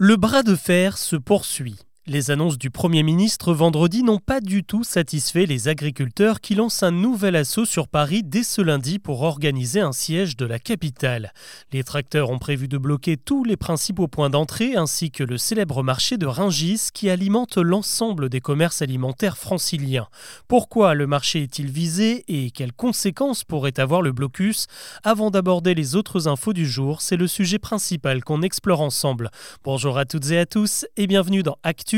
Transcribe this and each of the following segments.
Le bras de fer se poursuit. Les annonces du Premier ministre vendredi n'ont pas du tout satisfait les agriculteurs qui lancent un nouvel assaut sur Paris dès ce lundi pour organiser un siège de la capitale. Les tracteurs ont prévu de bloquer tous les principaux points d'entrée ainsi que le célèbre marché de Ringis qui alimente l'ensemble des commerces alimentaires franciliens. Pourquoi le marché est-il visé et quelles conséquences pourrait avoir le blocus? Avant d'aborder les autres infos du jour, c'est le sujet principal qu'on explore ensemble. Bonjour à toutes et à tous et bienvenue dans Actu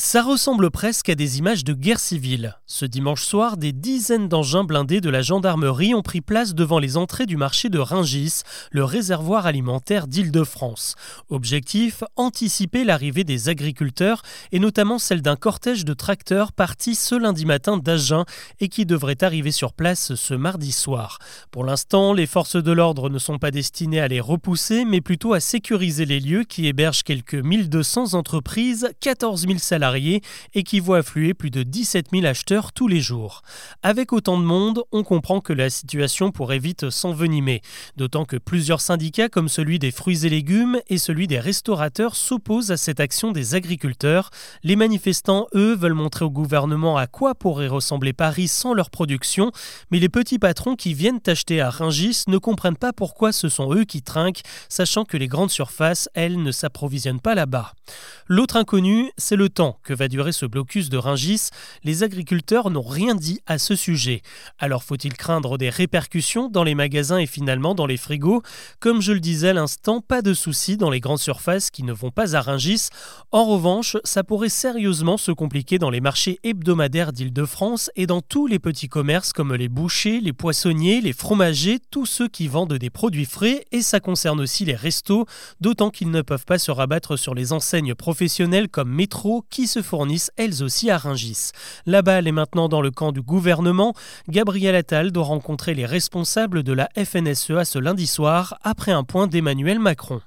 ça ressemble presque à des images de guerre civile. Ce dimanche soir, des dizaines d'engins blindés de la gendarmerie ont pris place devant les entrées du marché de Ringis, le réservoir alimentaire d'Île-de-France. Objectif anticiper l'arrivée des agriculteurs et notamment celle d'un cortège de tracteurs partis ce lundi matin d'Agen et qui devrait arriver sur place ce mardi soir. Pour l'instant, les forces de l'ordre ne sont pas destinées à les repousser, mais plutôt à sécuriser les lieux qui hébergent quelques 1200 entreprises, 14 000 salariés et qui voit affluer plus de 17 000 acheteurs tous les jours. Avec autant de monde, on comprend que la situation pourrait vite s'envenimer, d'autant que plusieurs syndicats comme celui des fruits et légumes et celui des restaurateurs s'opposent à cette action des agriculteurs. Les manifestants, eux, veulent montrer au gouvernement à quoi pourrait ressembler Paris sans leur production, mais les petits patrons qui viennent acheter à Ringis ne comprennent pas pourquoi ce sont eux qui trinquent, sachant que les grandes surfaces, elles, ne s'approvisionnent pas là-bas. L'autre inconnu, c'est le temps que va durer ce blocus de Ringis, les agriculteurs n'ont rien dit à ce sujet. Alors faut-il craindre des répercussions dans les magasins et finalement dans les frigos? Comme je le disais à l'instant, pas de soucis dans les grandes surfaces qui ne vont pas à Ringis. En revanche, ça pourrait sérieusement se compliquer dans les marchés hebdomadaires d'Île-de-France et dans tous les petits commerces comme les bouchers, les poissonniers, les fromagers, tous ceux qui vendent des produits frais et ça concerne aussi les restos, d'autant qu'ils ne peuvent pas se rabattre sur les enseignes professionnelles comme Métro qui se fournissent elles aussi à Ringis. La balle est maintenant dans le camp du gouvernement. Gabriel Attal doit rencontrer les responsables de la FNSEA ce lundi soir après un point d'Emmanuel Macron.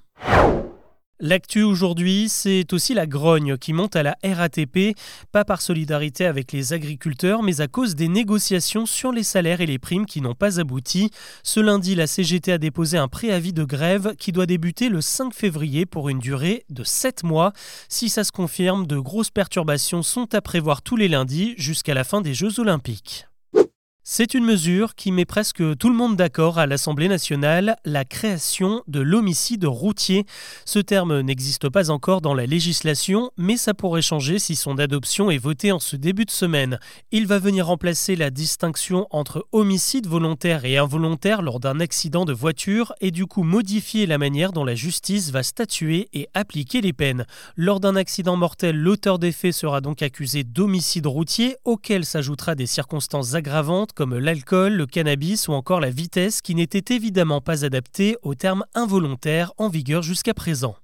L'actu aujourd'hui, c'est aussi la grogne qui monte à la RATP, pas par solidarité avec les agriculteurs, mais à cause des négociations sur les salaires et les primes qui n'ont pas abouti. Ce lundi, la CGT a déposé un préavis de grève qui doit débuter le 5 février pour une durée de 7 mois. Si ça se confirme, de grosses perturbations sont à prévoir tous les lundis jusqu'à la fin des Jeux olympiques. C'est une mesure qui met presque tout le monde d'accord à l'Assemblée nationale, la création de l'homicide routier. Ce terme n'existe pas encore dans la législation, mais ça pourrait changer si son adoption est votée en ce début de semaine. Il va venir remplacer la distinction entre homicide volontaire et involontaire lors d'un accident de voiture et du coup modifier la manière dont la justice va statuer et appliquer les peines. Lors d'un accident mortel, l'auteur des faits sera donc accusé d'homicide routier auquel s'ajoutera des circonstances aggravantes comme l'alcool, le cannabis ou encore la vitesse qui n'étaient évidemment pas adaptés au terme involontaire en vigueur jusqu'à présent.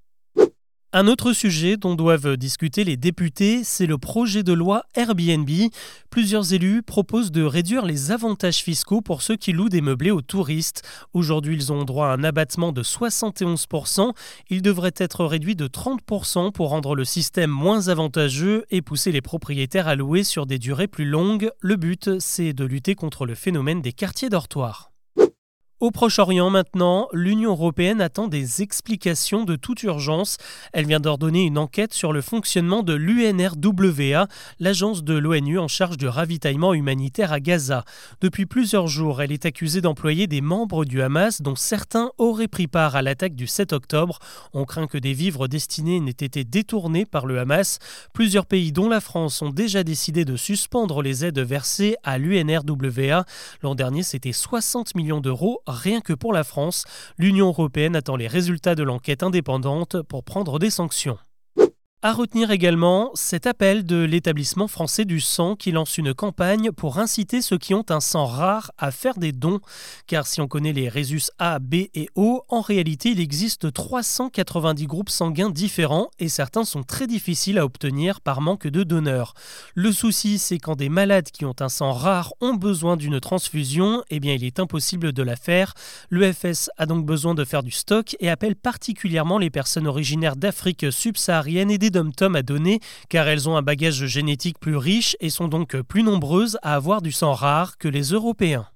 Un autre sujet dont doivent discuter les députés, c'est le projet de loi Airbnb. Plusieurs élus proposent de réduire les avantages fiscaux pour ceux qui louent des meublés aux touristes. Aujourd'hui, ils ont droit à un abattement de 71%. Il devrait être réduit de 30% pour rendre le système moins avantageux et pousser les propriétaires à louer sur des durées plus longues. Le but, c'est de lutter contre le phénomène des quartiers dortoirs. Au Proche-Orient maintenant, l'Union européenne attend des explications de toute urgence. Elle vient d'ordonner une enquête sur le fonctionnement de l'UNRWA, l'agence de l'ONU en charge du ravitaillement humanitaire à Gaza. Depuis plusieurs jours, elle est accusée d'employer des membres du Hamas dont certains auraient pris part à l'attaque du 7 octobre. On craint que des vivres destinés n'aient été détournés par le Hamas. Plusieurs pays dont la France ont déjà décidé de suspendre les aides versées à l'UNRWA. L'an dernier, c'était 60 millions d'euros rien que pour la France. L'Union européenne attend les résultats de l'enquête indépendante pour prendre des sanctions. À retenir également cet appel de l'établissement français du sang qui lance une campagne pour inciter ceux qui ont un sang rare à faire des dons. Car si on connaît les résus A, B et O, en réalité il existe 390 groupes sanguins différents et certains sont très difficiles à obtenir par manque de donneurs. Le souci c'est quand des malades qui ont un sang rare ont besoin d'une transfusion, eh bien il est impossible de la faire. L'EFS a donc besoin de faire du stock et appelle particulièrement les personnes originaires d'Afrique subsaharienne et des dom à donner car elles ont un bagage génétique plus riche et sont donc plus nombreuses à avoir du sang rare que les Européens.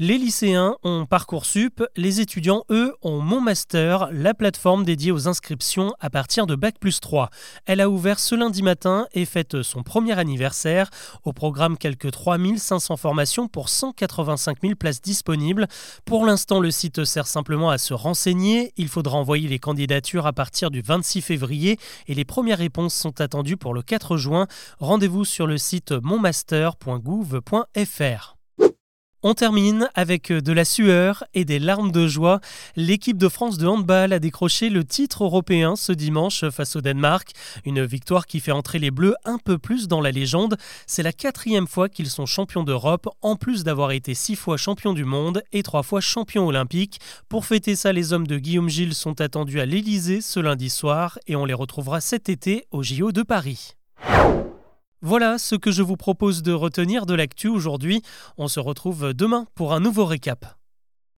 Les lycéens ont Parcoursup, les étudiants, eux, ont Mon Master, la plateforme dédiée aux inscriptions à partir de Bac plus 3. Elle a ouvert ce lundi matin et fête son premier anniversaire. Au programme, quelques 3500 formations pour 185 000 places disponibles. Pour l'instant, le site sert simplement à se renseigner. Il faudra envoyer les candidatures à partir du 26 février et les premières réponses sont attendues pour le 4 juin. Rendez-vous sur le site monmaster.gouv.fr. On termine avec de la sueur et des larmes de joie. L'équipe de France de handball a décroché le titre européen ce dimanche face au Danemark. Une victoire qui fait entrer les Bleus un peu plus dans la légende. C'est la quatrième fois qu'ils sont champions d'Europe, en plus d'avoir été six fois champions du monde et trois fois champions olympiques. Pour fêter ça, les hommes de Guillaume Gilles sont attendus à l'Elysée ce lundi soir et on les retrouvera cet été au JO de Paris. Voilà ce que je vous propose de retenir de l'actu aujourd'hui. On se retrouve demain pour un nouveau récap.